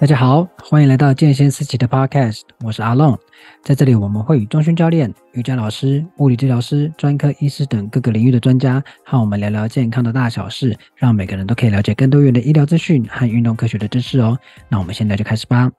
大家好，欢迎来到健先思齐的 Podcast，我是阿龙。在这里，我们会与中训教练、瑜伽老师、物理治疗师、专科医师等各个领域的专家，和我们聊聊健康的大小事，让每个人都可以了解更多元的医疗资讯和运动科学的知识哦。那我们现在就开始吧。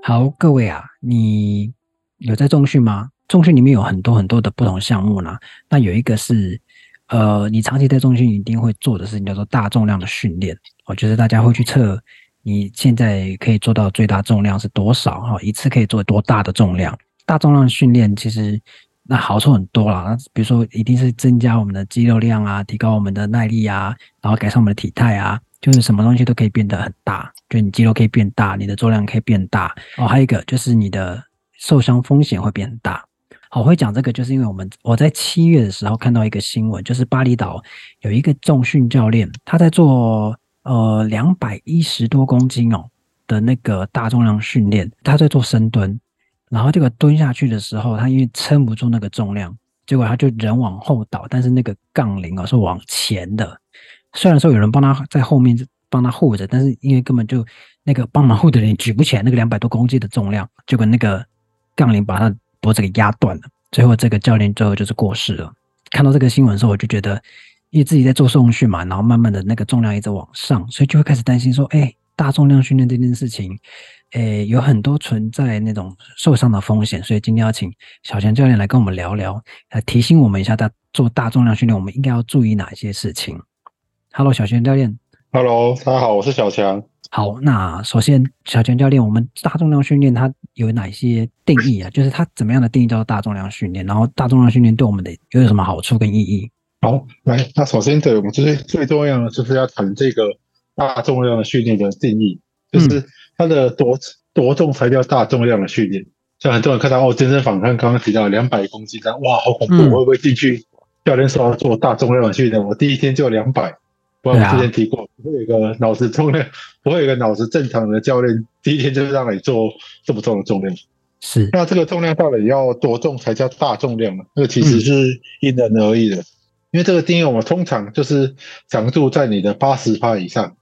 好，各位啊，你有在重训吗？重训里面有很多很多的不同项目呢。那有一个是，呃，你长期在重训一定会做的事情，叫做大重量的训练。哦，就是大家会去测你现在可以做到最大重量是多少哈，一次可以做多大的重量。大重量训练其实那好处很多啦，那比如说一定是增加我们的肌肉量啊，提高我们的耐力啊，然后改善我们的体态啊，就是什么东西都可以变得很大，就你肌肉可以变大，你的重量可以变大。哦，还有一个就是你的受伤风险会变大。好，会讲这个，就是因为我们我在七月的时候看到一个新闻，就是巴厘岛有一个重训教练，他在做呃两百一十多公斤哦的那个大重量训练，他在做深蹲，然后这个蹲下去的时候，他因为撑不住那个重量，结果他就人往后倒，但是那个杠铃哦是往前的，虽然说有人帮他在后面帮他护着，但是因为根本就那个帮忙护的人举不起来那个两百多公斤的重量，结果那个杠铃把他。脖子给压断了，最后这个教练最后就是过世了。看到这个新闻的时候，我就觉得，因为自己在做送训嘛，然后慢慢的那个重量一直往上，所以就会开始担心说，哎，大重量训练这件事情，哎，有很多存在那种受伤的风险。所以今天要请小强教练来跟我们聊聊，来提醒我们一下，在做大重量训练，我们应该要注意哪些事情。Hello，小强教练。Hello，大家好，我是小强。好，那首先，小泉教练，我们大重量训练它有哪些定义啊？就是它怎么样的定义叫做大重量训练？然后大重量训练对我们的又有什么好处跟意义？好，来，那首先对我们就是最重要的就是要谈这个大重量的训练的定义，就是它的多多重才叫大重量的训练。像很多人看到哦，健身房看刚刚提到两百公斤，哇，好恐怖，我会不会进去？教练说要做大重量的训练，我第一天就两百。我之前提过，不会有一个脑子重量，不会有一个脑子正常的教练第一天就让你做这么重的重量。是，那这个重量到底要多重才叫大重量呢？这个其实是因人而异的，因为这个定义我们通常就是强度在你的八十趴以上，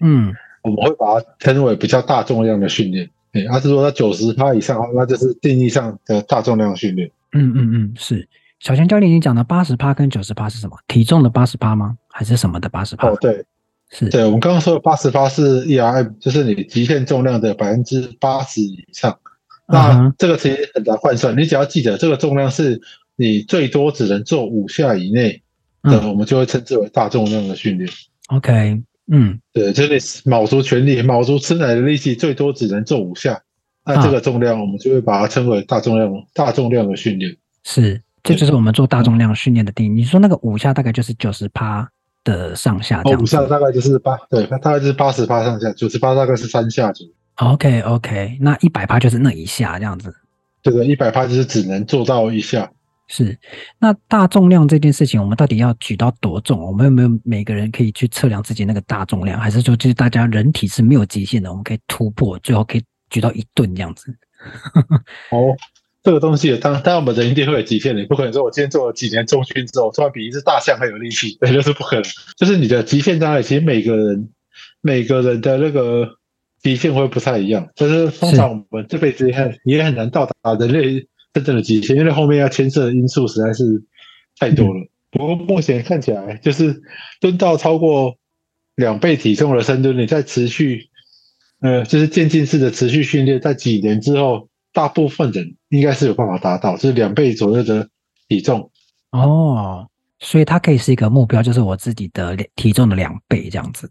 嗯，我们会把它称为比较大重量的训练。哎，而是说它九十趴以上，那就是定义上的大重量训练。嗯嗯嗯，是。小强教练，你讲的八十趴跟九十趴是什么？体重的八十趴吗？还是什么的八十趴？哦，对，是对。我们刚刚说的八十趴是 ERM，就是你极限重量的百分之八十以上。那这个其实很难换算，你只要记得这个重量是你最多只能做五下以内的，我们就会称之为大重量的训练。OK，嗯，对，就是你卯足全力、卯足吃奶的力气，最多只能做五下，那这个重量我们就会把它称为大重量、大重量的训练。是。这就是我们做大重量训练的定义。你说那个五下大概就是九十趴的上下这样，五下大概就是八，对，大概就是八十趴上下，九十趴大概是三下左右。OK OK，那一百趴就是那一下这样子。这个一百趴就是只能做到一下。是，那大重量这件事情，我们到底要举到多重？我们有没有每个人可以去测量自己那个大重量？还是说，就是大家人体是没有极限的，我们可以突破，最后可以举到一吨这样子？哦。这个东西，当当然我们人一定会有极限的，你不可能说我今天做了几年中训之后，突然比一只大象还有力气，那就是不可能。就是你的极限障碍，其实每个人每个人的那个极限会不太一样。就是通常我们这辈子也很也很难到达人类真正的极限，因为后面要牵涉的因素实在是太多了。不过目前看起来，就是蹲到超过两倍体重的深蹲，你在持续，呃，就是渐进式的持续训练，在几年之后。大部分人应该是有办法达到，就是两倍左右的体重哦，所以它可以是一个目标，就是我自己的体重的两倍这样子。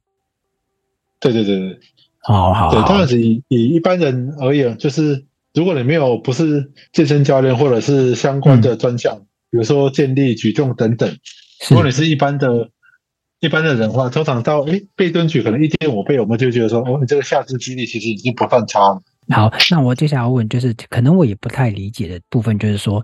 对对对对，好好，好。对，当然是以以一般人而言，就是如果你没有不是健身教练或者是相关的专项，嗯、比如说健力、举重等等，如果你是一般的、一般的人的话，通常到诶背蹲举可能一点五倍，我们就觉得说，哦，你这个下肢肌力其实已经不算差了。好，那我接下来要问，就是可能我也不太理解的部分，就是说，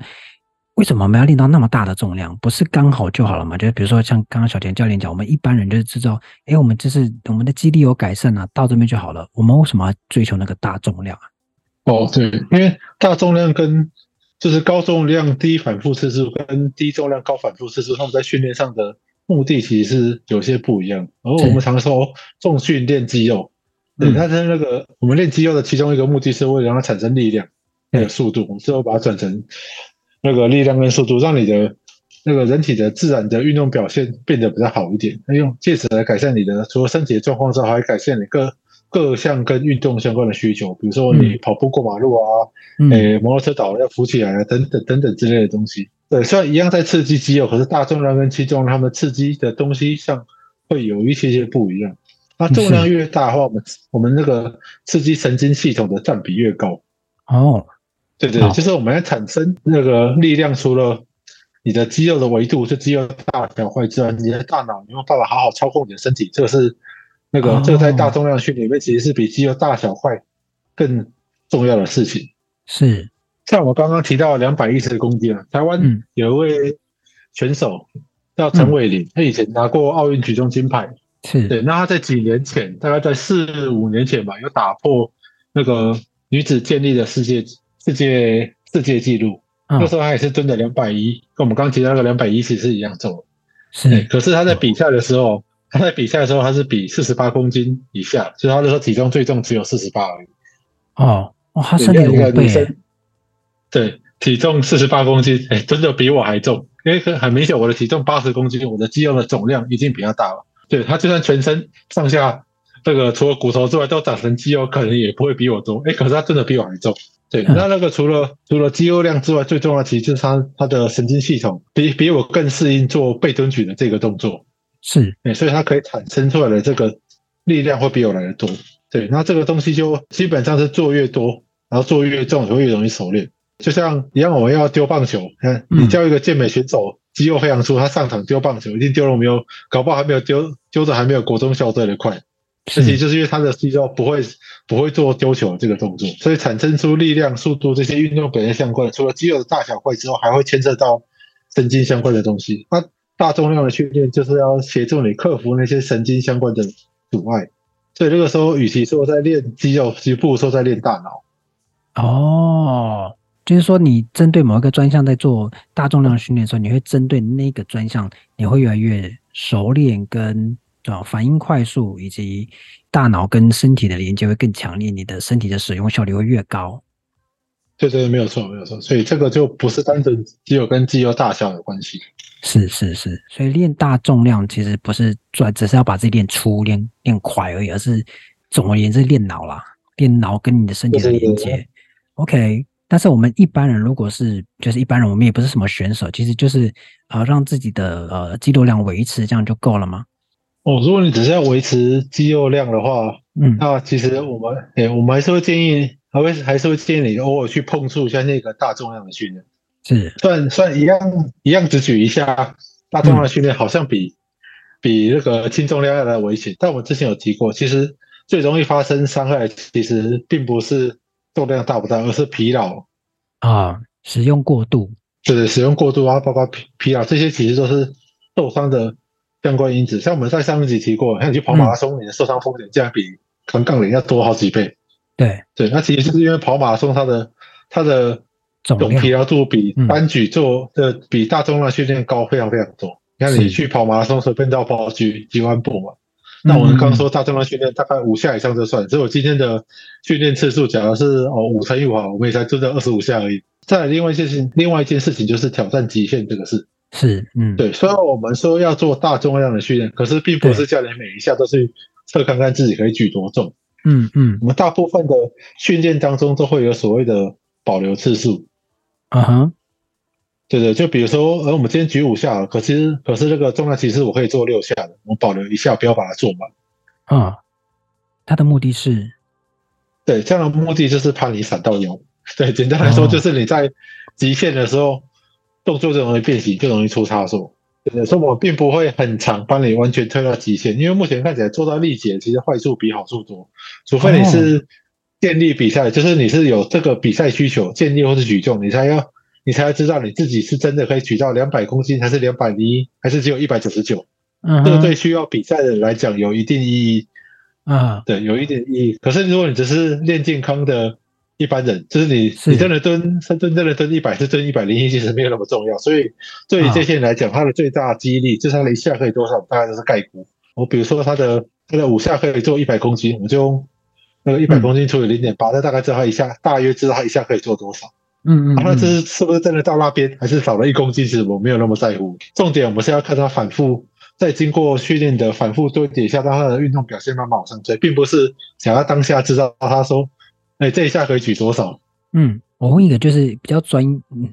为什么我们要练到那么大的重量？不是刚好就好了吗？就是比如说像刚刚小田教练讲，我们一般人就是知道，哎，我们就是我们的肌力有改善啊，到这边就好了。我们为什么要追求那个大重量啊？哦，对，因为大重量跟就是高重量低反复次数跟低重量高反复次数，他们在训练上的目的其实是有些不一样。而我们常说重训练肌肉，对，它是那个我们练肌肉的其中一个目的是为了让它产生力量，那个速度，我们最后把它转成那个力量跟速度，让你的那个人体的自然的运动表现变得比较好一点，那用借此来改善你的除了身体的状况之外，还改善你各各项跟运动相关的需求，比如说你跑步过马路啊，诶、欸，摩托车倒了要扶起来啊，等等等等之类的东西。对，虽然一样在刺激肌肉，可是大重量跟轻重量它们刺激的东西上会有一些些不一样。那重量越大的话，我们我们那个刺激神经系统的占比越高。哦，对对，就是我们要产生那个力量，除了你的肌肉的维度是肌肉大小块之外，你的大脑你有办法好好操控你的身体，这个是那个这个在大重量训练里面其实是比肌肉大小块更重要的事情。是。像我刚刚提到两百一十公斤啊，台湾有一位选手叫陈伟林，他以前拿过奥运举重金牌，是对。那他在几年前，大概在四五年前吧，有打破那个女子建立的世界世界世界纪录。那时候他也是蹲的两百一，跟我们刚刚提到那个两百一其实是一样重。是。可是他在比赛的时候，他在比赛的时候他是比四十八公斤以下，所以他那时候体重最重只有四十八而已。哦，哇，他身体五倍。对，体重四十八公斤，哎，真的比我还重。因为很明显，我的体重八十公斤，我的肌肉的总量已经比较大了。对，他就算全身上下这个除了骨头之外都长成肌肉，可能也不会比我多。哎，可是他真的比我还重。对，那那个除了除了肌肉量之外，最重要的其实就是他他的神经系统比比我更适应做背蹲举的这个动作。是，哎，所以他可以产生出来的这个力量会比我来的多。对，那这个东西就基本上是做越多，然后做越重，就会越容易熟练。就像一样，我们要丢棒球，看你叫一个健美选手肌肉非常粗，他上场丢棒球，一定丢了没有？搞不好还没有丢，丢的还没有国中校队的快。其实就是因为他的肌肉不会不会做丢球这个动作，所以产生出力量、速度这些运动本身相关的，除了肌肉的大小块之后，还会牵涉到神经相关的东西。那大重量的训练就是要协助你克服那些神经相关的阻碍。所以这个时候，与其说在练肌肉，其实不如说在练大脑。哦。就是说，你针对某一个专项在做大重量训练的时候，你会针对那个专项，你会越来越熟练，跟啊反应快速，以及大脑跟身体的连接会更强烈，你的身体的使用效率会越高。对对，没有错，没有错。所以这个就不是单纯肌肉跟肌肉大小有关系。是是是，所以练大重量其实不是专，只是要把自己练粗、练练快而已，而是总而言之练脑啦，练脑跟你的身体的连接。OK。但是我们一般人，如果是就是一般人，我们也不是什么选手，其实就是呃让自己的呃肌肉量维持，这样就够了吗？哦，如果你只是要维持肌肉量的话，嗯，那其实我们诶、欸，我们还是会建议，还会还是会建议你偶尔去碰触一下那个大重量的训练。是，算算一样一样，只举一下大重量的训练，好像比、嗯、比那个轻重量要来危险。但我们之前有提过，其实最容易发生伤害，其实并不是。重量大不大，而是疲劳啊，使用过度，对，使用过度啊，包括疲疲劳这些，其实都是受伤的相关因子。像我们在上一集提过，像你去跑马拉松，嗯、你的受伤风险竟然比扛杠铃要多好几倍。对对，那其实就是因为跑马拉松它的它的总疲劳度比单举做的、嗯、比大重量训练高非常非常多。你看你去跑马拉松随便都要跑几几万步嘛。那我们刚刚说大重量训练大概五下以上就算，所以我今天的训练次数，假如是哦五乘以五，我们也才做到二十五下而已。再来另外一件事情，另外一件事情就是挑战极限这个事。是，嗯，对。虽然我们说要做大重量的训练，可是并不是叫你每一下都去测看看自己可以举多重。嗯嗯。我们大部分的训练当中都会有所谓的保留次数。啊哈。对对，就比如说，呃，我们今天举五下，可是可是这个重量其实我可以做六下的，我保留一下，不要把它做满。啊，他的目的是，对，这样的目的就是怕你闪到腰。对，简单来说就是你在极限的时候，哦、动作就容易变形，就容易出差错。对，所以我并不会很长帮你完全推到极限，因为目前看起来做到力竭，其实坏处比好处多。除非你是建立比赛，哦、就是你是有这个比赛需求，建立或是举重，你才要。你才会知道你自己是真的可以举到两百公斤，还是两百零一，还是只有一百九十九？嗯，这个对需要比赛的人来讲有一定意义。啊，对，有一点意义。可是如果你只是练健康的一般人，就是你是你真的蹲深蹲，真的蹲一百是蹲一百零一，其实没有那么重要。所以对于这些人来讲，他的最大激励就是他的一下可以多少，大概就是概估。我比如说他的他的五下可以做一百公斤，我就用那个一百公斤除以零点八，那大概知道他一下大约知道他一下可以做多少。嗯嗯，那这是是不是真的到那边，还是少了一公斤？其实我没有那么在乎。重点我们是要看他反复。在经过训练的反复堆叠下，让他的运动表现慢慢往上追，并不是想要当下知道他说，哎，这一下可以举多少？嗯，我问一个就是比较专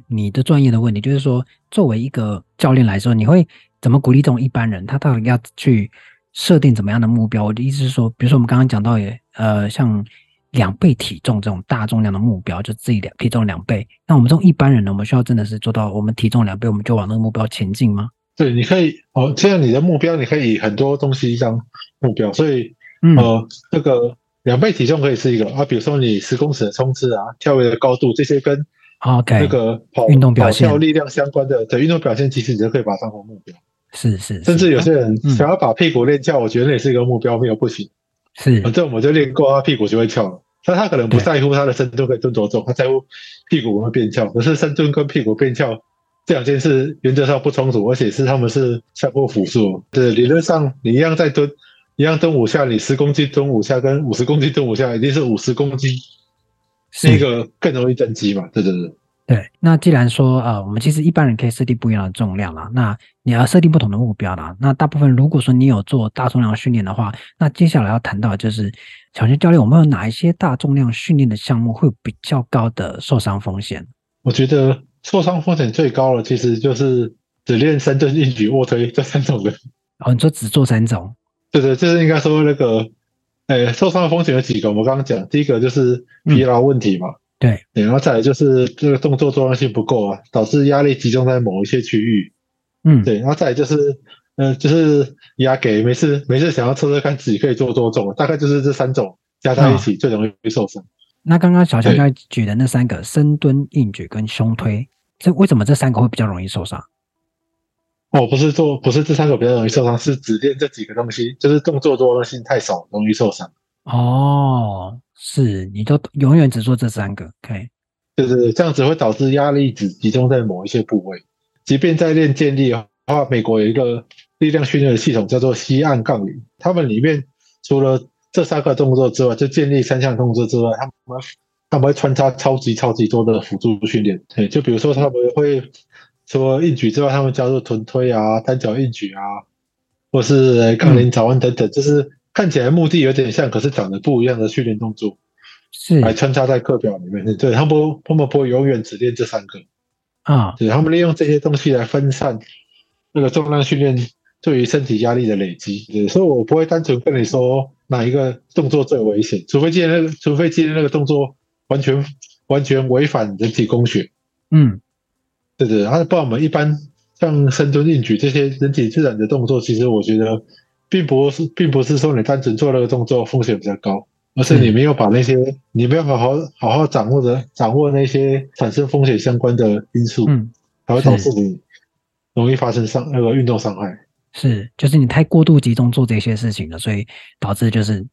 你的专业的问题，就是说，作为一个教练来说，你会怎么鼓励这种一般人？他到底要去设定怎么样的目标？我的意思是说，比如说我们刚刚讲到也，呃，像两倍体重这种大重量的目标，就自己两体重两倍。那我们这种一般人呢，我们需要真的是做到我们体重两倍，我们就往那个目标前进吗？对，你可以哦，这样你的目标，你可以以很多东西当目标，所以，嗯、呃，这个两倍体重可以是一个啊，比如说你十公尺的冲刺啊，跳跃的高度这些跟，OK，那个跑运动表现、跑跳力量相关的，对运动表现，其实你就可以把它当成目标。是是，是，甚至有些人想要把屁股练翘，我觉得那也是一个目标，没有不行。是，反正我们就练过，他屁股就会翘了。但他可能不在乎他的深蹲可以蹲多重，他在乎屁股会变翘。可是深蹲跟屁股变翘。这两件事原则上不冲突，而且是他们是相互辅助。对，理论上你一样在蹲，一样蹲五下，你十公斤蹲五下，跟五十公斤蹲五下，一定是五十公斤是一个更容易增肌嘛？对对对。对，那既然说呃，我们其实一般人可以设定不一样的重量啦，那你要设定不同的目标啦。那大部分如果说你有做大重量训练的话，那接下来要谈到的就是小学教练，我们有哪一些大重量训练的项目会有比较高的受伤风险？我觉得。受伤风险最高的其实就是只练深蹲、硬举、卧推这三种的。哦，你说只做三种？对对，就是应该说那个，诶，受伤的风险有几个？我们刚刚讲，第一个就是疲劳问题嘛。嗯、对，然后再来就是这个动作重量性不够啊，导致压力集中在某一些区域。嗯，对，然后再来就是，嗯、呃，就是压给每次每次想要测测看自己可以做多重，大概就是这三种加在一起最容易受伤。哦那刚刚小强刚才举的那三个深蹲、硬举跟胸推，这为什么这三个会比较容易受伤？哦，不是做，不是这三个比较容易受伤，是只练这几个东西，就是动作多样性太少，容易受伤。哦，是，你都永远只做这三个，可以？对对对，这样子会导致压力只集中在某一些部位。即便在练建立的话，美国有一个力量训练的系统叫做西岸杠铃，他们里面除了这三个动作之外，就建立三项动作之外，他们他们会穿插超级超级多的辅助训练。对，就比如说他们会除了硬举之外，他们加入臀推啊、单脚硬举啊，或是杠铃早安等等，就是看起来目的有点像，可是长得不一样的训练动作，是还穿插在课表里面。对，他们不，他们不会永远只练这三个啊，对，他们利用这些东西来分散那个重量训练对于身体压力的累积。对，所以我不会单纯跟你说。哪一个动作最危险？除非今天那个，除非今天那个动作完全完全违反人体工学。嗯，对对。然后，不然我们一般像深蹲、硬举这些人体自然的动作，其实我觉得并不是，并不是说你单纯做那个动作风险比较高，而是你没有把那些、嗯、你没有好好好好掌握的掌握那些产生风险相关的因素，嗯，才会导致你容易发生伤那个运动伤害。是，就是你太过度集中做这些事情了，所以导致就是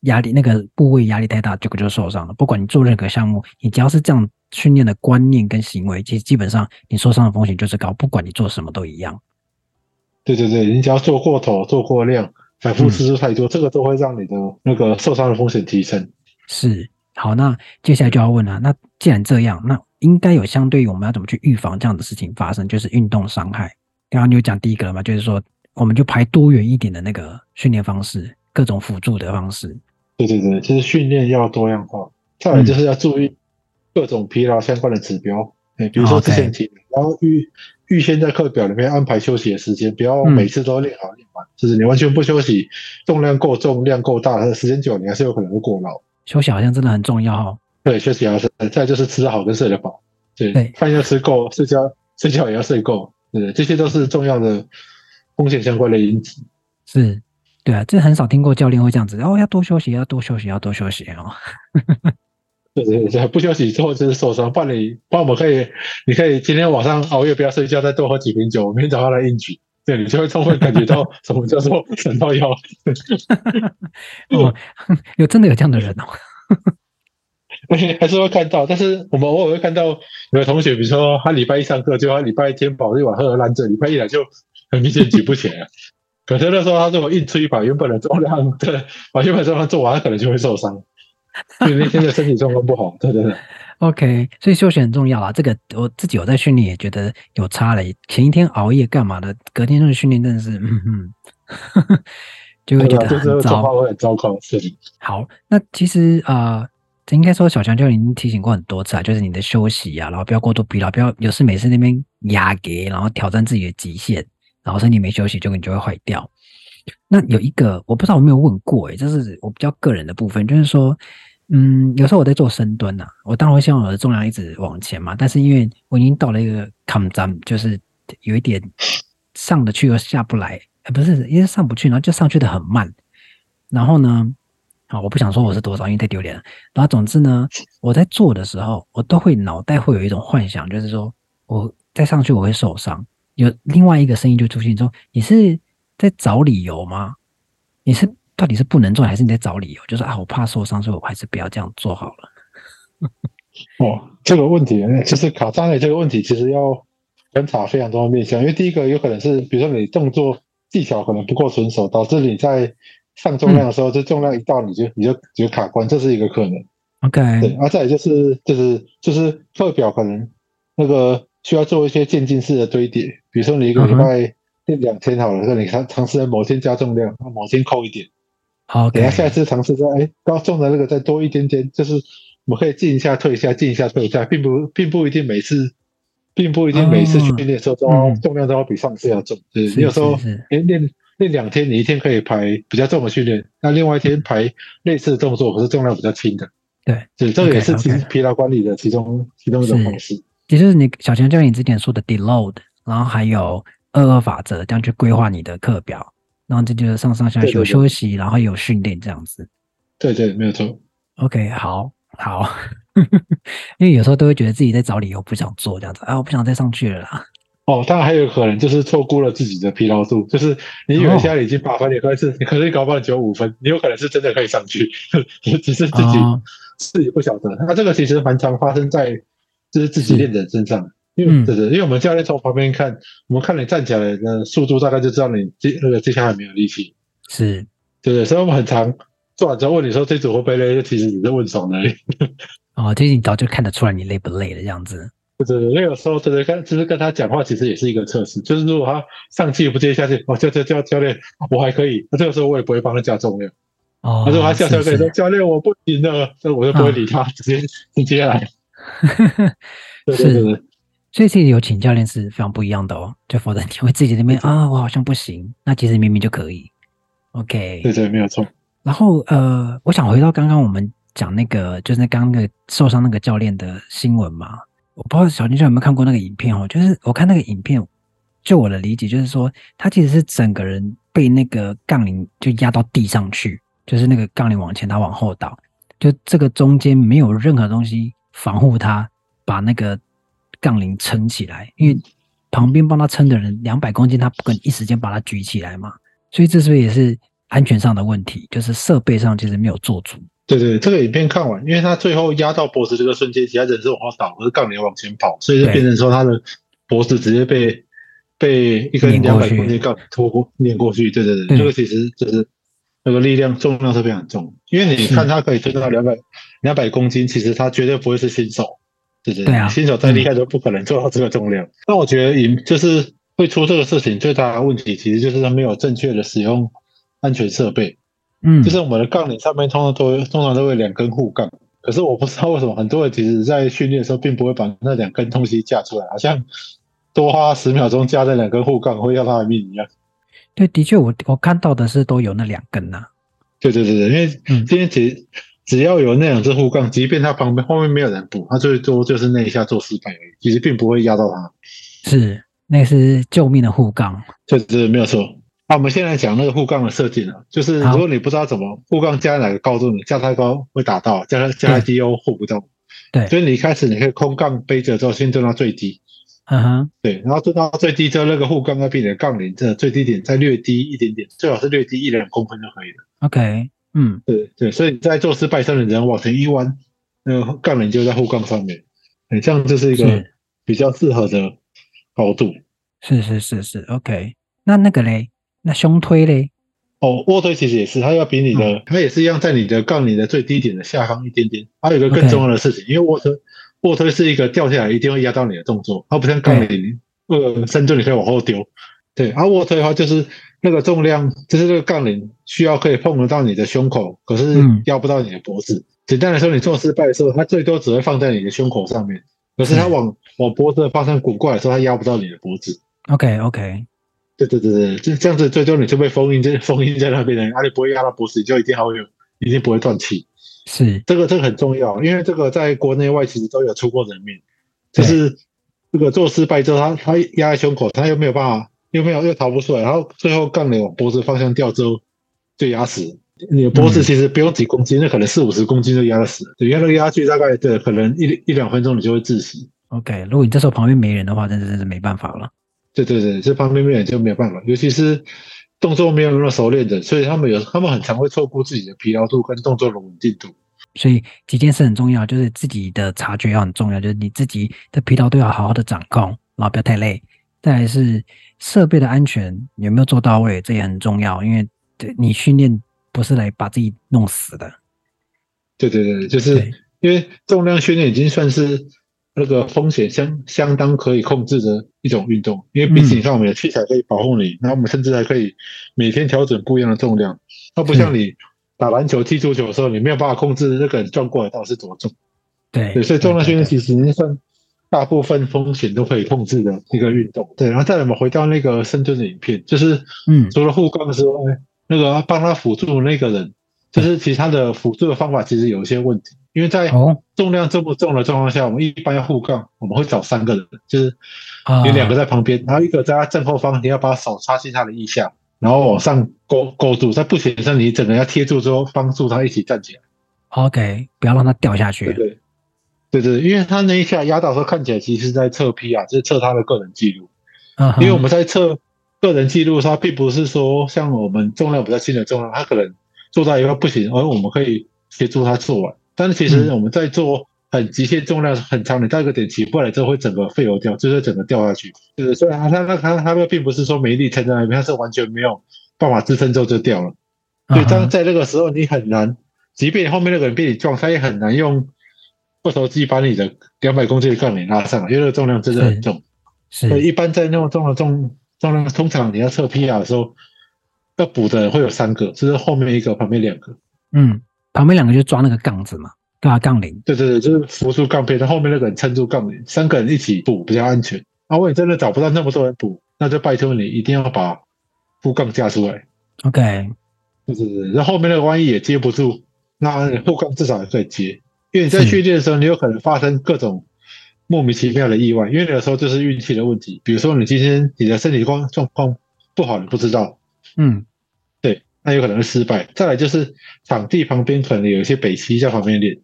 压力那个部位压力太大，结果就受伤了。不管你做任何项目，你只要是这样训练的观念跟行为，其实基本上你受伤的风险就是高。不管你做什么都一样。对对对，你只要做过头、做过量、反复次数太多，嗯，这个都会让你的那个受伤的风险提升。是，好，那接下来就要问了，那既然这样，那应该有相对于我们要怎么去预防这样的事情发生，就是运动伤害。刚刚你有讲第一个了嘛，就是说。我们就排多元一点的那个训练方式，各种辅助的方式。对对对，就是训练要多样化。再来就是要注意各种疲劳相关的指标。哎、嗯，比如说之前提，然后预预先在课表里面安排休息的时间，不要每次都练好练完、嗯。就是你完全不休息，重量够重，量够大，它的时间久，你还是有可能会过劳。休息好像真的很重要哦。对，休息还是。再就是吃得好跟睡得饱。对，饭要吃够，睡觉睡觉也要睡够。对，这些都是重要的。风险相关的因子是，对啊，这很少听过教练会这样子，哦，要多休息，要多休息，要多休息哦。对对对，不休息之后就是受伤。不然你，不然我们可以，你可以今天晚上熬夜不要睡觉，再多喝几瓶酒，明天早上来硬举，对，你就会充分感觉到什么叫做省到腰。哦，有真的有这样的人哦。还是会看到，但是我们偶尔会看到有的同学，比如说他礼拜一上课，就他礼拜天跑去玩喝烂醉，礼拜一来就很明显举不起来。可是那时候他如果硬吹把原本的重量，对，把原本重量做完，他可能就会受伤。因为现在身体状况不好，对对对。OK，所以休息很重要啊。这个我自己有在训练，也觉得有差了。前一天熬夜干嘛的，隔天那个训练，真的是，嗯嗯，就会觉得很糟，会很糟糕。是。好，那其实啊。呃应该说，小强教练已经提醒过很多次啊，就是你的休息啊，然后不要过度疲劳，不要有事没事那边压给，然后挑战自己的极限，然后身体没休息，就可能就会坏掉。那有一个我不知道我没有问过诶，这是我比较个人的部分，就是说，嗯，有时候我在做深蹲啊，我当然会希望我的重量一直往前嘛，但是因为我已经到了一个坎站，就是有一点上得去又下不来，呃，不是，因为上不去，然后就上去的很慢，然后呢。啊，我不想说我是多少，因为太丢脸了。然后总之呢，我在做的时候，我都会脑袋会有一种幻想，就是说我再上去我会受伤。有另外一个声音就出现说：“你是在找理由吗？你是到底是不能做，还是你在找理由？就是啊，我怕受伤，所以我还是不要这样做好了。”哦，这个问题就是卡扎内这个问题，其实要观察非常多的面向。因为第一个有可能是，比如说你动作技巧可能不够纯熟，导致你在上重量的时候，这、嗯、重量一到你就你就你就卡关，这是一个可能。OK，对，啊，再来就是就是就是课表可能那个需要做一些渐进式的堆叠，比如说你一个礼拜练两天好了，那、嗯、你尝尝试在某天加重量，某天扣一点。好，等下下一次尝试再哎高重的那个再多一点点，就是我们可以进一下退一下，进一下退一下，并不并不一定每次并不一定每次训练的时候都要、嗯、重量都要比上次要重，对，你有时候哎练。练两天你一天可以排比较重的训练，那另外一天排类似的动作，可是重量比较轻的。对，对，这个也是其实疲劳管理的其中.其中一种方式。也就是你小强教练之前说的 deload，然后还有二二法则，这样去规划你的课表，然后这就是上上下下有休息，然后有训练这样子。对对，没有错。OK，好，好，因为有时候都会觉得自己在找理由不想做这样子啊，我不想再上去了啦。哦，当然还有可能就是错估了自己的疲劳度，就是你以为现在已经八分，你可能是你可能搞不好九五分，你有可能是真的可以上去，只是自己自己不晓得。那这个其实蛮常发生在就是自己练的人身上，因为对对，因为我们教练从旁边看，我们看你站起来的速度，大概就知道你接那个接下来没有力气，是，对对，所以我们很常做完之后问你说这组会不会累，就其实你在问爽而已。哦，其实你早就看得出来你累不累的样子。不是那个时候，就是跟就是跟他讲话，其实也是一个测试。就是如果他上气不接下气，哦，叫叫叫教练，我还可以。那这个时候我也不会帮他加重量。哦，他说他下下可以说教练我不行了，那我就不会理他，直接直接来。对 对对，所以这里有请教练是非常不一样的哦。就否则你会自己那边啊，我好像不行。那其实明明就可以。OK，对对，没有错。然后呃，我想回到刚刚我们讲那个，就是刚刚那个受伤那个教练的新闻嘛。我不知道小金有没有看过那个影片哦，就是我看那个影片，就我的理解就是说，他其实是整个人被那个杠铃就压到地上去，就是那个杠铃往前，他往后倒，就这个中间没有任何东西防护他，把那个杠铃撑起来，因为旁边帮他撑的人两百公斤，他不可能一时间把它举起来嘛，所以这是不是也是安全上的问题？就是设备上其实没有做足。对对，这个影片看完，因为他最后压到脖子这个瞬间，其他人是往后倒，而是杠铃往前跑，所以就变成说他的脖子直接被被一根两百公斤杠铃拖过碾过去。对对对，这个其实就是那个力量重量是非常重，因为你看他可以推到两百两百公斤，其实他绝对不会是新手，对对对啊，新手再厉害都不可能做到这个重量。那、嗯、我觉得影就是会出这个事情最大的问题，其实就是他没有正确的使用安全设备。嗯，就是我们的杠铃上面通常都通常都会两根护杠，可是我不知道为什么很多人其实在训练的时候并不会把那两根东西架出来，好像多花十秒钟架那两根护杠会要他的命一样。对，的确我我看到的是都有那两根呐、啊。对对对对，因为今天其实只要有那两只护杠，即便他旁边后面没有人补，他最多就是那一下做失败而已，其实并不会压到他。是，那是救命的护杠。对对，没有错。那、啊、我们现在讲那个护杠的设计呢，就是如果你不知道怎么护杠加哪个高度，你加太高会打到，加加太低又护不到。对，所以你一开始你可以空杠背着之后，先蹲到最低。嗯哼，对，然后蹲到最低之后，那个护杠要比你的杠铃这最低点再略低一点点，最好是略低一两公分就可以了。OK，嗯，对对，所以你在做失败时，你只能往前一弯，那个杠铃就在护杠上面，很像就是一个比较适合的高度。是是是是，OK。那那个嘞，那胸推嘞？哦，卧推其实也是，它要比你的，嗯、它也是一样，在你的杠铃的最低点的下方一点点。还有一个更重要的事情因为卧推，卧推是一个掉下来一定会压到你的动作，它不像杠铃，呃，深蹲你可以往后丢。对，而卧推的话就是那个重量，就是这个杠铃需要可以碰得到你的胸口，可是压不到你的脖子。嗯、简单来说，你做失败的时候，它最多只会放在你的胸口上面，可是它往往脖子的方向滚过来的时候，它压不到你的脖子。OK OK。对对对对，就这样子，最终你就被封印在封印在那边了，啊，且不会压到脖子，你就一定还会有，一定不会断气。是这个这个很重要，因为这个在国内外其实都有出过人命，就是这个做失败之后，他他压在胸口，他又没有办法，又没有又逃不出来，然后最后杠铃往脖子方向掉之后就压死。你的脖子其实不用几公斤，嗯、那可能四五十公斤就压死了。对，压那个压去大概对，可能一一两分钟你就会窒息。OK，如果你这时候旁边没人的话，真的真是没办法了。对对对，这方面面就没有办法，尤其是动作没有那么熟练的，所以他们有他们很常会错估自己的疲劳度跟动作的稳定度。所以几件事很重要，就是自己的察觉要很重要，就是你自己的疲劳度要好好的掌控，然后不要太累。再来是设备的安全有没有做到位，这也很重要，因为对你训练不是来把自己弄死的。对对对，就是因为重量训练已经算是。那个风险相相当可以控制的一种运动，因为毕竟你看我们的器材可以保护你，然后我们甚至还可以每天调整不一样的重量。它不像你打篮球、踢足球的时候，你没有办法控制那个人撞过来到底是多重。对，对，所以重量训练其实已经算大部分风险都可以控制的一个运动。对，然后再来我们回到那个深蹲的影片，就是嗯，除了护杠之外，那个帮他辅助那个人，就是其他的辅助的方法其实有一些问题。因为在重量这么重的状况下，我们一般要护杠，我们会找三个人，就是有两个在旁边，然后一个在他正后方，你要把手插进他的腋下，然后往上勾勾住，在不行的时候，你整个要贴住之后，帮助他一起站起来。OK，不要让他掉下去。对对对对，因为他那一下压倒的时候，看起来其实是在测 P 啊就是测他的个人记录。Uh. 因为我们在测个人记录的时候，并不是说像我们重量比较轻的重量，他可能做到一半不行，而我们可以协助他做完。但是其实我们在做很极限重量很长，你到一个点起不来之后会整个废油掉，就是整个掉下去。就是虽然他他他他那并不是说没力撑在那边，他是完全没有办法支撑之后就掉了。所以当在那个时候你很难，即便后面那个人被你撞，他也很难用二头肌把你的两百公斤的杠铃拉上来，因为那个重量真的很重。是。所以一般在那么重的重重量，通常你要测 PR 的时候，要补的会有三个，就是后面一个，旁边两个。嗯。旁边两个就抓那个杠子嘛，抓杠铃。对对对，就是扶住杠片，他后面那个人撑住杠铃，三个人一起补比较安全。如果你真的找不到那么多人补，那就拜托你一定要把副杠架出来。OK，对对对，那后面那个万一也接不住，那护杠至少也可以接。因为你在训练的时候，你有可能发生各种莫名其妙的意外，因为有时候就是运气的问题。比如说你今天你的身体状状况不好，你不知道。嗯。对那有可能会失败。再来就是场地旁边可能有一些北西在旁边练，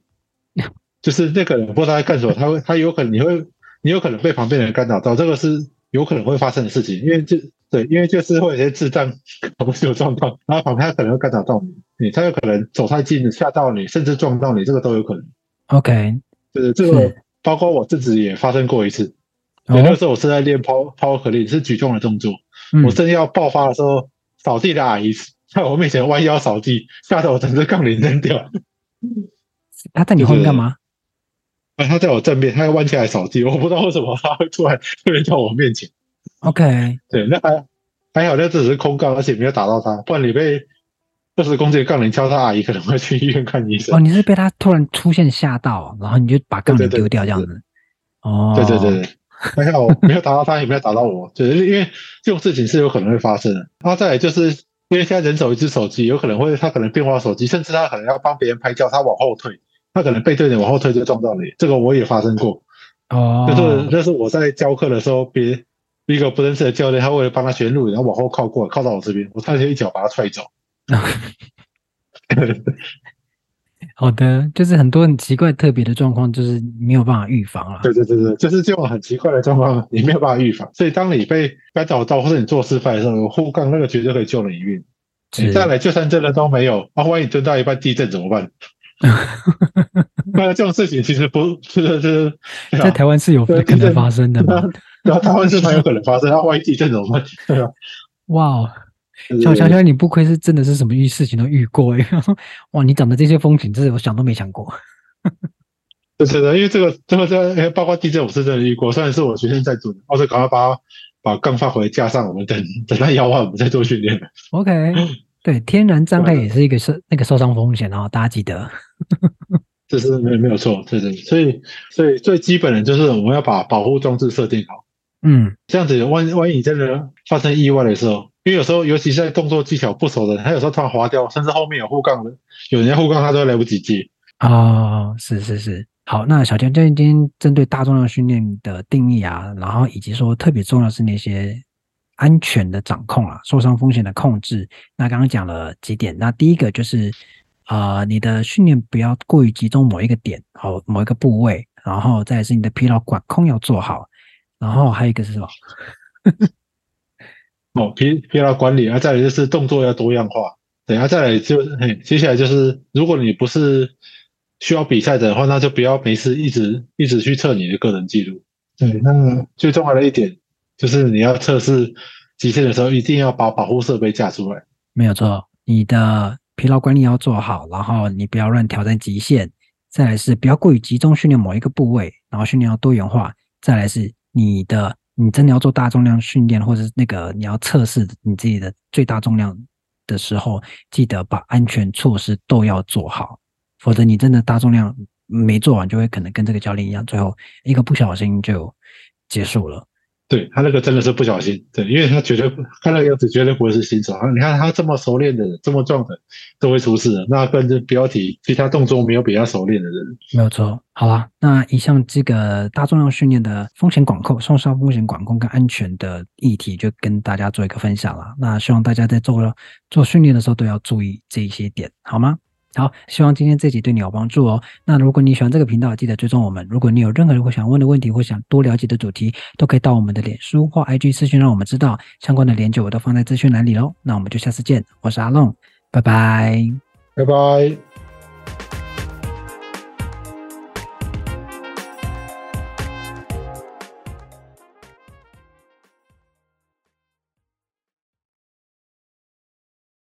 就是那个人不知道在干什么，他会他有可能你会你有可能被旁边的人干扰到，这个是有可能会发生的事情。因为就对，因为就是会有些智障搞不清楚状况，然后旁边他可能会干扰到你，你他有可能走太近吓到你，甚至撞到你，这个都有可能。OK，就是这个包括我自己也发生过一次。有那个时候我是在练 power power clean，是举重的动作，嗯、我正要爆发的时候，扫地的阿姨。在我面前弯腰扫地，吓得我整个杠铃扔掉。他在你后面干嘛？啊，他在我正面，他要弯下来扫地。我不知道为什么他会突然突然到我面前。OK，对，那还还好，那只是空杠，而且没有打到他。不然你被二十公斤的杠铃敲到，阿姨可能会去医院看医生。哦，你是被他突然出现吓到，然后你就把杠铃丢掉这样子。哦，对对对，还好没有打到他，也没有打到我。就是因为这种事情是有可能会发生的。然后再来就是。因为现在人手一只手机，有可能会他可能变化手机，甚至他可能要帮别人拍照，他往后退，他可能背对你往后退就撞到你。这个我也发生过。哦，就是那是我在教课的时候，别一个不认识的教练，他为了帮他学路，然后往后靠过来，靠到我这边，我差点一脚把他踹走。好的，就是很多很奇怪、特别的状况，就是没有办法预防了。对对对对，就是这种很奇怪的状况，你没有办法预防。所以当你被干扰到，或者你做失败的时候，护杠那个绝对可以救了你一命。你再来，就算真的都没有，啊，万一蹲到一半地震怎么办？那这种事情其实不，是是，在台湾是有可能发生的吗？然后台湾是蛮有可能发生，那万一地震怎么办？对吧？哇，小强强，你不愧是真的是什么遇事情都遇过哎！哇，你讲的这些风景，真是我想都没想过。是的，因为这个，这个，这个，包括地震，我是真的遇过。虽然是我学生在做，我是赶快把把杠发回架上，我们等等他摇完，我们再做训练。OK，对，天然障害也是一个受那个受伤风险哦，大家记得。这是没没有错，对对。所以，所以最基本的就是我们要把保护装置设定好。嗯，这样子，万万一你真的发生意外的时候，因为有时候，尤其是在动作技巧不熟的人，他有时候突然滑掉，甚至后面有护杠的，有人家护杠，他都来不及接。哦，是是是。好，那小强今天针对大重量训练的定义啊，然后以及说特别重要是那些安全的掌控啊，受伤风险的控制。那刚刚讲了几点，那第一个就是啊、呃，你的训练不要过于集中某一个点，好，某一个部位，然后再是你的疲劳管控要做好，然后还有一个是什么？哦，疲疲劳管理啊，再来就是动作要多样化。等下再来就是，嘿，接下来就是，如果你不是。需要比赛的话，那就不要没事一直一直去测你的个人记录。对，那最重要的一点就是你要测试极限的时候，一定要把保护设备架出来。没有错，你的疲劳管理要做好，然后你不要乱挑战极限。再来是不要过于集中训练某一个部位，然后训练要多元化。再来是你的，你真的要做大重量训练，或者是那个你要测试你自己的最大重量的时候，记得把安全措施都要做好。否则你真的大重量没做完，就会可能跟这个教练一样，最后一个不小心就结束了。对，他那个真的是不小心，对，因为他绝对看那个样子绝对不会是新手。你看他这么熟练的，这么壮的都会出事的，那更是不要提其他动作没有比较熟练的人。没有错。好啦，那以上这个大重量训练的风险管控、受伤风险管控跟安全的议题，就跟大家做一个分享了。那希望大家在做做训练的时候都要注意这一些点，好吗？好，希望今天这集对你有帮助哦。那如果你喜欢这个频道，记得追踪我们。如果你有任何如果想问的问题或想多了解的主题，都可以到我们的脸书或 IG 私讯让我们知道。相关的链接我都放在资讯栏里喽。那我们就下次见，我是阿龙，拜拜，拜拜。